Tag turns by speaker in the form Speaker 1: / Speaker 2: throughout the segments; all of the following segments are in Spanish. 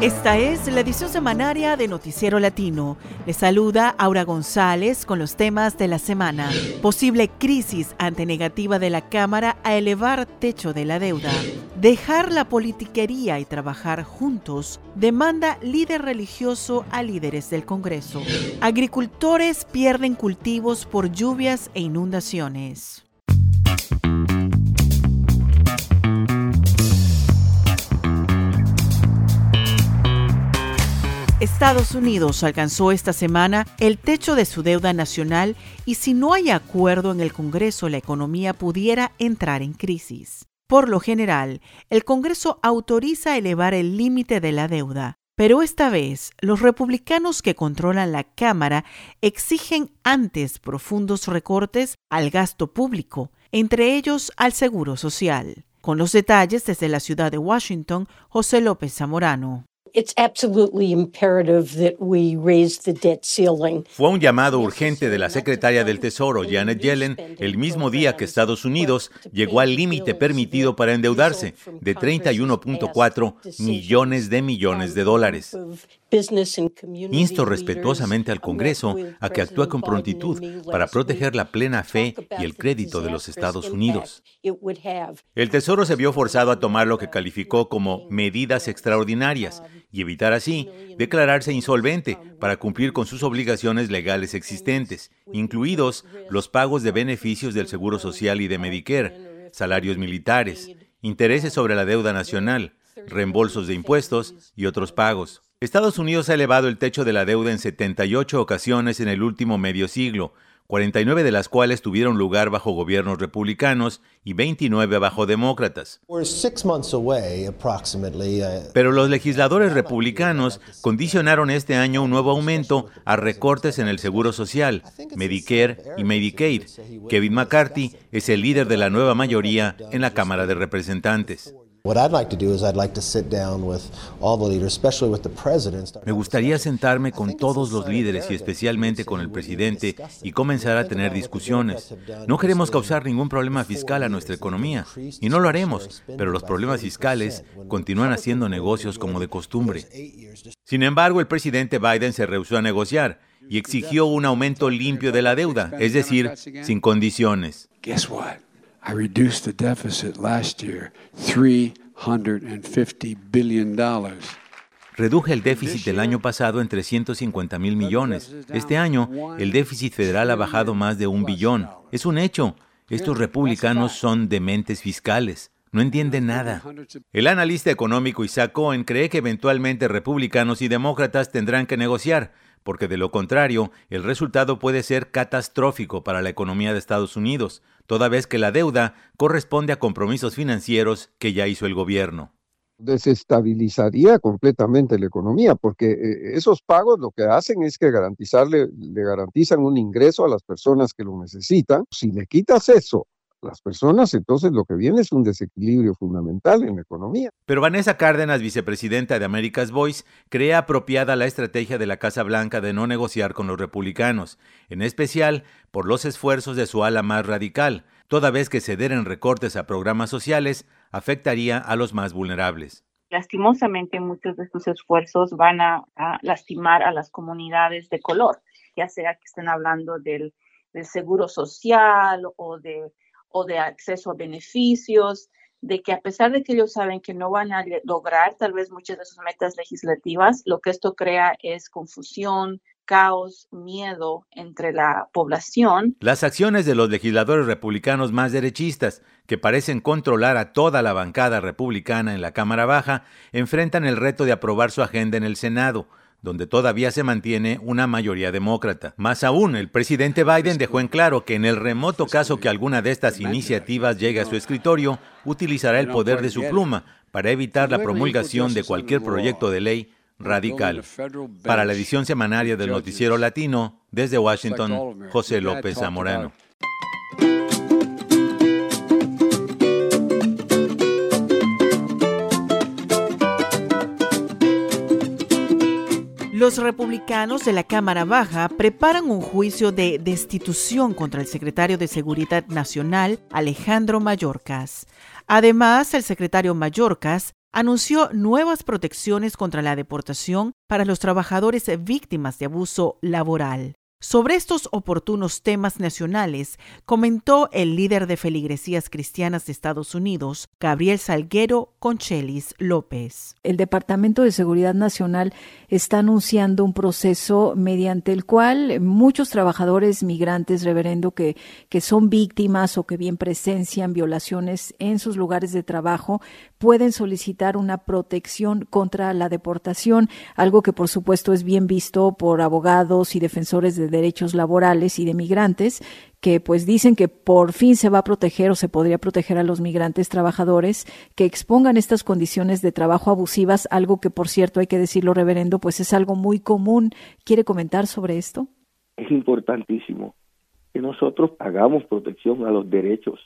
Speaker 1: Esta es la edición semanaria de Noticiero Latino. Le saluda Aura González con los temas de la semana. Posible crisis ante negativa de la Cámara a elevar techo de la deuda. Dejar la politiquería y trabajar juntos demanda líder religioso a líderes del Congreso. Agricultores pierden cultivos por lluvias e inundaciones. Estados Unidos alcanzó esta semana el techo de su deuda nacional y si no hay acuerdo en el Congreso la economía pudiera entrar en crisis. Por lo general, el Congreso autoriza elevar el límite de la deuda, pero esta vez los republicanos que controlan la Cámara exigen antes profundos recortes al gasto público, entre ellos al Seguro Social. Con los detalles desde la ciudad de Washington, José López Zamorano.
Speaker 2: Fue un llamado urgente de la secretaria del Tesoro, Janet Yellen, el mismo día que Estados Unidos llegó al límite permitido para endeudarse de 31.4 millones de millones de dólares. Insto respetuosamente al Congreso a que actúe con prontitud para proteger la plena fe y el crédito de los Estados Unidos. El Tesoro se vio forzado a tomar lo que calificó como medidas extraordinarias y evitar así declararse insolvente para cumplir con sus obligaciones legales existentes, incluidos los pagos de beneficios del Seguro Social y de Medicare, salarios militares, intereses sobre la deuda nacional, reembolsos de impuestos y otros pagos. Estados Unidos ha elevado el techo de la deuda en 78 ocasiones en el último medio siglo, 49 de las cuales tuvieron lugar bajo gobiernos republicanos y 29 bajo demócratas. Uh, Pero los legisladores republicanos condicionaron este año un nuevo aumento a recortes en el Seguro Social, Medicare y Medicaid. Kevin McCarthy es el líder de la nueva mayoría en la Cámara de Representantes. Me gustaría sentarme con todos los líderes y especialmente con el presidente y comenzar a tener discusiones. No queremos causar ningún problema fiscal a nuestra economía y no lo haremos, pero los problemas fiscales continúan haciendo negocios como de costumbre. Sin embargo, el presidente Biden se rehusó a negociar y exigió un aumento limpio de la deuda, es decir, sin condiciones. I reduced the deficit last year $350 billion. El déficit del año pasado en 350 mil millones. Este año, el déficit federal ha bajado más de un billón. Es un hecho. Estos republicanos son dementes fiscales. No entienden nada. El analista económico Isaac Cohen cree que eventualmente republicanos y demócratas tendrán que negociar, porque de lo contrario, el resultado puede ser catastrófico para la economía de Estados Unidos, toda vez que la deuda corresponde a compromisos financieros que ya hizo el gobierno
Speaker 3: desestabilizaría completamente la economía, porque eh, esos pagos lo que hacen es que garantizarle, le garantizan un ingreso a las personas que lo necesitan. Si le quitas eso las personas, entonces lo que viene es un desequilibrio fundamental en la economía.
Speaker 2: Pero Vanessa Cárdenas, vicepresidenta de America's Voice, cree apropiada la estrategia de la Casa Blanca de no negociar con los republicanos, en especial por los esfuerzos de su ala más radical, toda vez que ceder en recortes a programas sociales afectaría a los más vulnerables.
Speaker 4: Lastimosamente muchos de estos esfuerzos van a, lastimar a las comunidades de color, ya sea que estén hablando del seguro social o de o de acceso a beneficios, de que a pesar de que ellos saben que no van a lograr tal vez muchas de sus metas legislativas, lo que esto crea es confusión, caos, miedo entre la población.
Speaker 2: Las acciones de los legisladores republicanos más derechistas, que parecen controlar a toda la bancada republicana en la Cámara Baja, enfrentan el reto de aprobar su agenda en el Senado, donde todavía se mantiene una mayoría demócrata. Más aún, el presidente Biden dejó en claro que en el remoto caso que alguna de estas iniciativas llegue a su escritorio, utilizará el poder de su pluma para evitar la promulgación de cualquier proyecto de ley radical. Para la edición semanaria del Noticiero Latino, desde Washington, José López Zamorano.
Speaker 1: Los republicanos de la Cámara Baja preparan un juicio de destitución contra el secretario de Seguridad Nacional, Alejandro Mayorkas. Además, el secretario Mayorkas anunció nuevas protecciones contra la deportación para los trabajadores víctimas de abuso laboral. Sobre estos oportunos temas nacionales, comentó el líder de feligresías cristianas de Estados Unidos, Gabriel Salguero Conchelis López.
Speaker 5: El Departamento de Seguridad Nacional está anunciando un proceso mediante el cual muchos trabajadores migrantes, reverendo, que, que son víctimas o que bien presencian violaciones en sus lugares de trabajo, pueden solicitar una protección contra la deportación, algo que por supuesto es bien visto por abogados y defensores de derechos laborales y de migrantes, que pues dicen que por fin se va a proteger o se podría proteger a los migrantes trabajadores que expongan estas condiciones de trabajo abusivas, algo que por cierto hay que decirlo reverendo, pues es algo muy común. ¿Quiere comentar sobre esto?
Speaker 6: Es importantísimo que nosotros hagamos protección a los derechos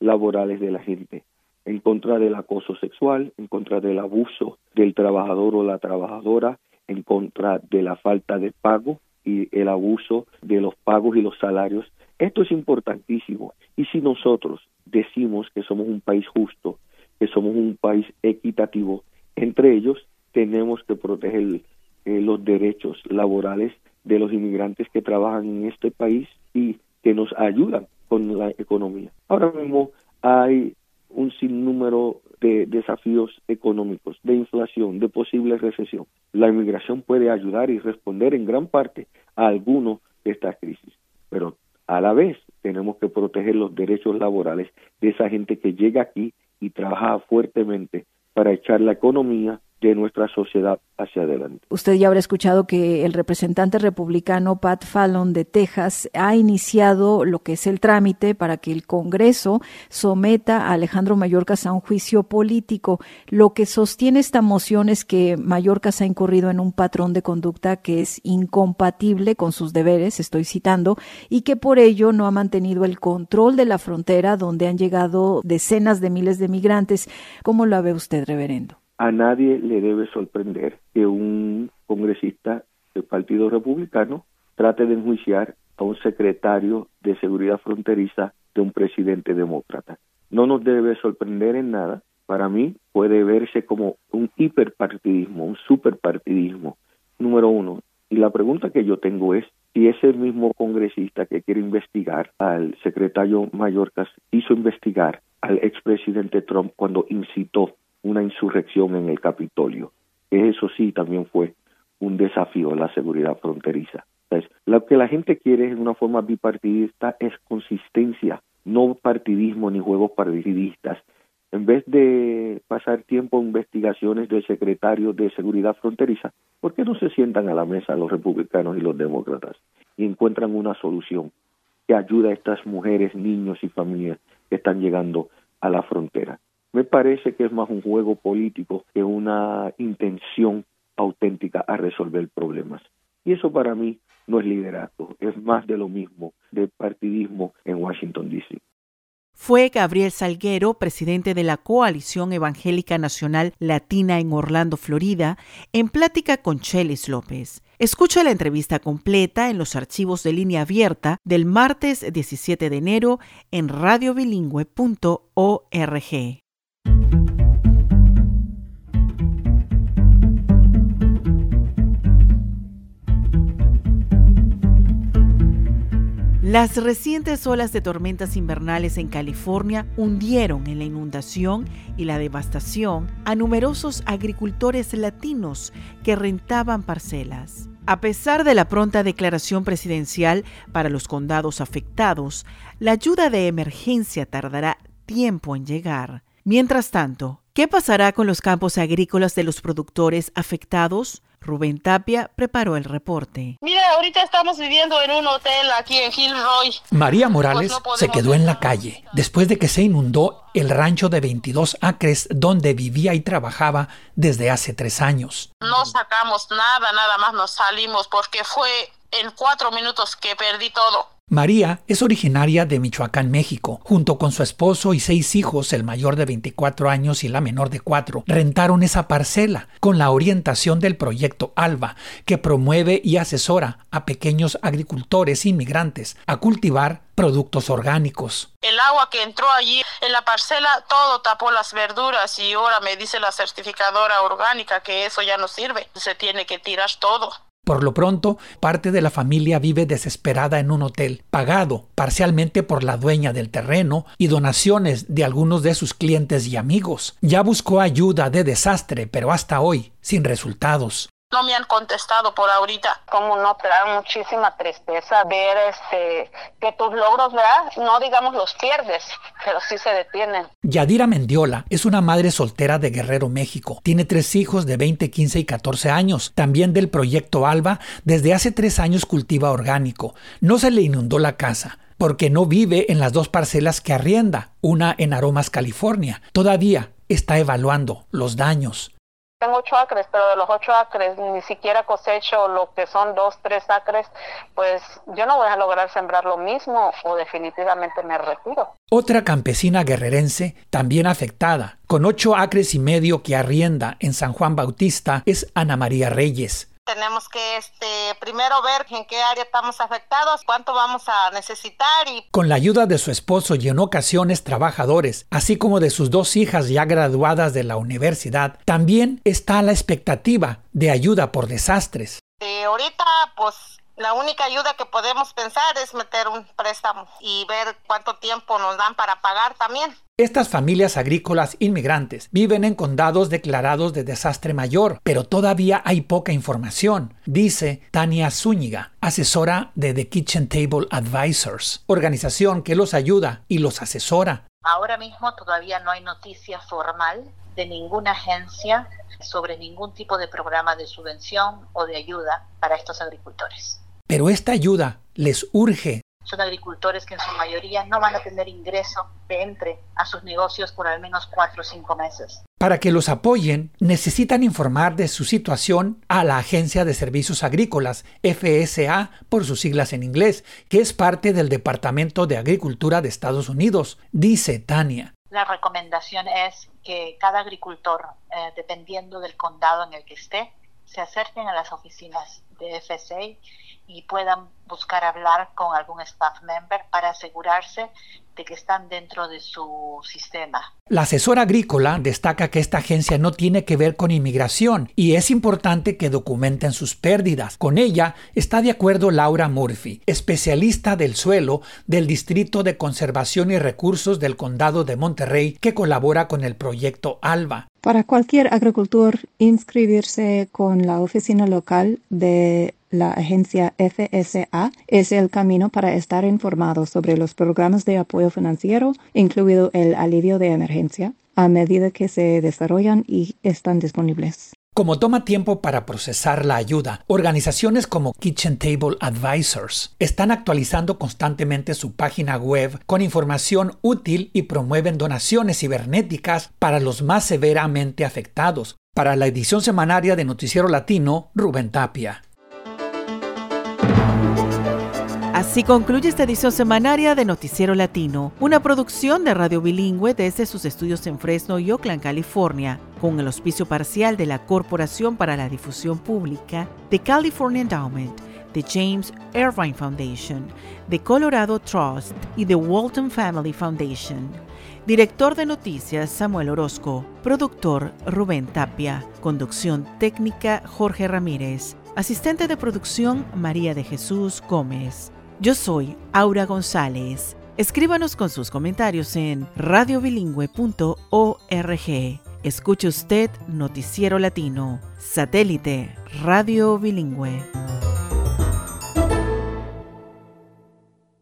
Speaker 6: laborales de la gente en contra del acoso sexual, en contra del abuso del trabajador o la trabajadora, en contra de la falta de pago, y el abuso de los pagos y los salarios. Esto es importantísimo. Y si nosotros decimos que somos un país justo, que somos un país equitativo, entre ellos tenemos que proteger eh, los derechos laborales de los inmigrantes que trabajan en este país y que nos ayudan con la economía. Ahora mismo hay un sinnúmero de desafíos económicos, de inflación, de posible recesión. La inmigración puede ayudar y responder en gran parte a alguno de estas crisis, pero a la vez tenemos que proteger los derechos laborales de esa gente que llega aquí y trabaja fuertemente para echar la economía de nuestra sociedad hacia adelante.
Speaker 5: Usted ya habrá escuchado que el representante republicano Pat Fallon de Texas ha iniciado lo que es el trámite para que el Congreso someta a Alejandro Mayorkas a un juicio político. Lo que sostiene esta moción es que Mayorkas ha incurrido en un patrón de conducta que es incompatible con sus deberes, estoy citando, y que por ello no ha mantenido el control de la frontera donde han llegado decenas de miles de migrantes. ¿Cómo lo ve usted, reverendo?
Speaker 6: A nadie le debe sorprender que un congresista del Partido Republicano trate de enjuiciar a un secretario de Seguridad Fronteriza de un presidente demócrata. No nos debe sorprender en nada. Para mí puede verse como un hiperpartidismo, un superpartidismo, número uno. Y la pregunta que yo tengo es si ese mismo congresista que quiere investigar al secretario Mayorkas hizo investigar al expresidente Trump cuando incitó una insurrección en el Capitolio. Eso sí también fue un desafío a la seguridad fronteriza. Lo que la gente quiere en una forma bipartidista es consistencia, no partidismo ni juegos partidistas. En vez de pasar tiempo en investigaciones de secretarios de seguridad fronteriza, ¿por qué no se sientan a la mesa los republicanos y los demócratas y encuentran una solución que ayude a estas mujeres, niños y familias que están llegando a la frontera? Me parece que es más un juego político que una intención auténtica a resolver problemas. Y eso para mí no es liderazgo, es más de lo mismo, de partidismo en Washington, D.C.
Speaker 1: Fue Gabriel Salguero, presidente de la Coalición Evangélica Nacional Latina en Orlando, Florida, en plática con Chelis López. Escucha la entrevista completa en los archivos de línea abierta del martes 17 de enero en radiobilingüe.org. Las recientes olas de tormentas invernales en California hundieron en la inundación y la devastación a numerosos agricultores latinos que rentaban parcelas. A pesar de la pronta declaración presidencial para los condados afectados, la ayuda de emergencia tardará tiempo en llegar. Mientras tanto, ¿qué pasará con los campos agrícolas de los productores afectados? Rubén Tapia preparó el reporte.
Speaker 7: Mira, ahorita estamos viviendo en un hotel aquí en Gilroy.
Speaker 8: María Morales pues se quedó en la calle después de que se inundó el rancho de 22 acres donde vivía y trabajaba desde hace tres años.
Speaker 7: No sacamos nada, nada más nos salimos porque fue en cuatro minutos que perdí todo.
Speaker 8: María es originaria de Michoacán, México. Junto con su esposo y seis hijos, el mayor de 24 años y la menor de 4, rentaron esa parcela con la orientación del proyecto ALBA, que promueve y asesora a pequeños agricultores inmigrantes a cultivar productos orgánicos.
Speaker 7: El agua que entró allí en la parcela todo tapó las verduras y ahora me dice la certificadora orgánica que eso ya no sirve, se tiene que tirar todo.
Speaker 8: Por lo pronto, parte de la familia vive desesperada en un hotel, pagado parcialmente por la dueña del terreno y donaciones de algunos de sus clientes y amigos. Ya buscó ayuda de desastre, pero hasta hoy, sin resultados.
Speaker 7: No me han contestado por ahorita.
Speaker 9: Como no te da muchísima tristeza ver este que tus logros, ¿verdad? No digamos los pierdes, pero sí se detienen.
Speaker 8: Yadira Mendiola es una madre soltera de Guerrero, México. Tiene tres hijos de 20, 15 y 14 años. También del proyecto ALBA, desde hace tres años cultiva orgánico. No se le inundó la casa porque no vive en las dos parcelas que arrienda, una en Aromas, California. Todavía está evaluando los daños.
Speaker 9: Tengo ocho acres, pero de los ocho acres ni siquiera cosecho lo que son dos, tres acres, pues yo no voy a lograr sembrar lo mismo o definitivamente me retiro.
Speaker 8: Otra campesina guerrerense, también afectada, con ocho acres y medio que arrienda en San Juan Bautista, es Ana María Reyes
Speaker 7: tenemos que este, primero ver en qué área estamos afectados, cuánto vamos a necesitar y...
Speaker 8: Con la ayuda de su esposo y en ocasiones trabajadores, así como de sus dos hijas ya graduadas de la universidad, también está la expectativa de ayuda por desastres.
Speaker 7: Eh, ahorita, pues la única ayuda que podemos pensar es meter un préstamo y ver cuánto tiempo nos dan para pagar también.
Speaker 8: Estas familias agrícolas inmigrantes viven en condados declarados de desastre mayor, pero todavía hay poca información, dice Tania Zúñiga, asesora de The Kitchen Table Advisors, organización que los ayuda y los asesora.
Speaker 10: Ahora mismo todavía no hay noticia formal de ninguna agencia sobre ningún tipo de programa de subvención o de ayuda para estos agricultores.
Speaker 8: Pero esta ayuda les urge.
Speaker 10: Son agricultores que en su mayoría no van a tener ingreso de entre a sus negocios por al menos cuatro o cinco meses.
Speaker 8: Para que los apoyen, necesitan informar de su situación a la Agencia de Servicios Agrícolas, FSA por sus siglas en inglés, que es parte del Departamento de Agricultura de Estados Unidos, dice Tania.
Speaker 10: La recomendación es que cada agricultor, eh, dependiendo del condado en el que esté, se acerquen a las oficinas de FSA y puedan buscar hablar con algún staff member para asegurarse de que están dentro de su sistema.
Speaker 8: La asesora agrícola destaca que esta agencia no tiene que ver con inmigración y es importante que documenten sus pérdidas. Con ella está de acuerdo Laura Murphy, especialista del suelo del Distrito de Conservación y Recursos del Condado de Monterrey que colabora con el proyecto ALBA.
Speaker 11: Para cualquier agricultor, inscribirse con la oficina local de la agencia FSA es el camino para estar informado sobre los programas de apoyo financiero, incluido el alivio de emergencia, a medida que se desarrollan y están disponibles.
Speaker 8: Como toma tiempo para procesar la ayuda, organizaciones como Kitchen Table Advisors están actualizando constantemente su página web con información útil y promueven donaciones cibernéticas para los más severamente afectados. Para la edición semanaria de Noticiero Latino, Rubén Tapia.
Speaker 1: Así concluye esta edición semanaria de Noticiero Latino, una producción de Radio Bilingüe desde sus estudios en Fresno y Oakland, California, con el auspicio parcial de la Corporación para la Difusión Pública, de California Endowment, de James Irvine Foundation, de Colorado Trust y de Walton Family Foundation. Director de noticias Samuel Orozco, productor Rubén Tapia, conducción técnica Jorge Ramírez, asistente de producción María de Jesús Gómez. Yo soy Aura González. Escríbanos con sus comentarios en radiobilingüe.org. Escuche usted Noticiero Latino, satélite Radio Bilingüe.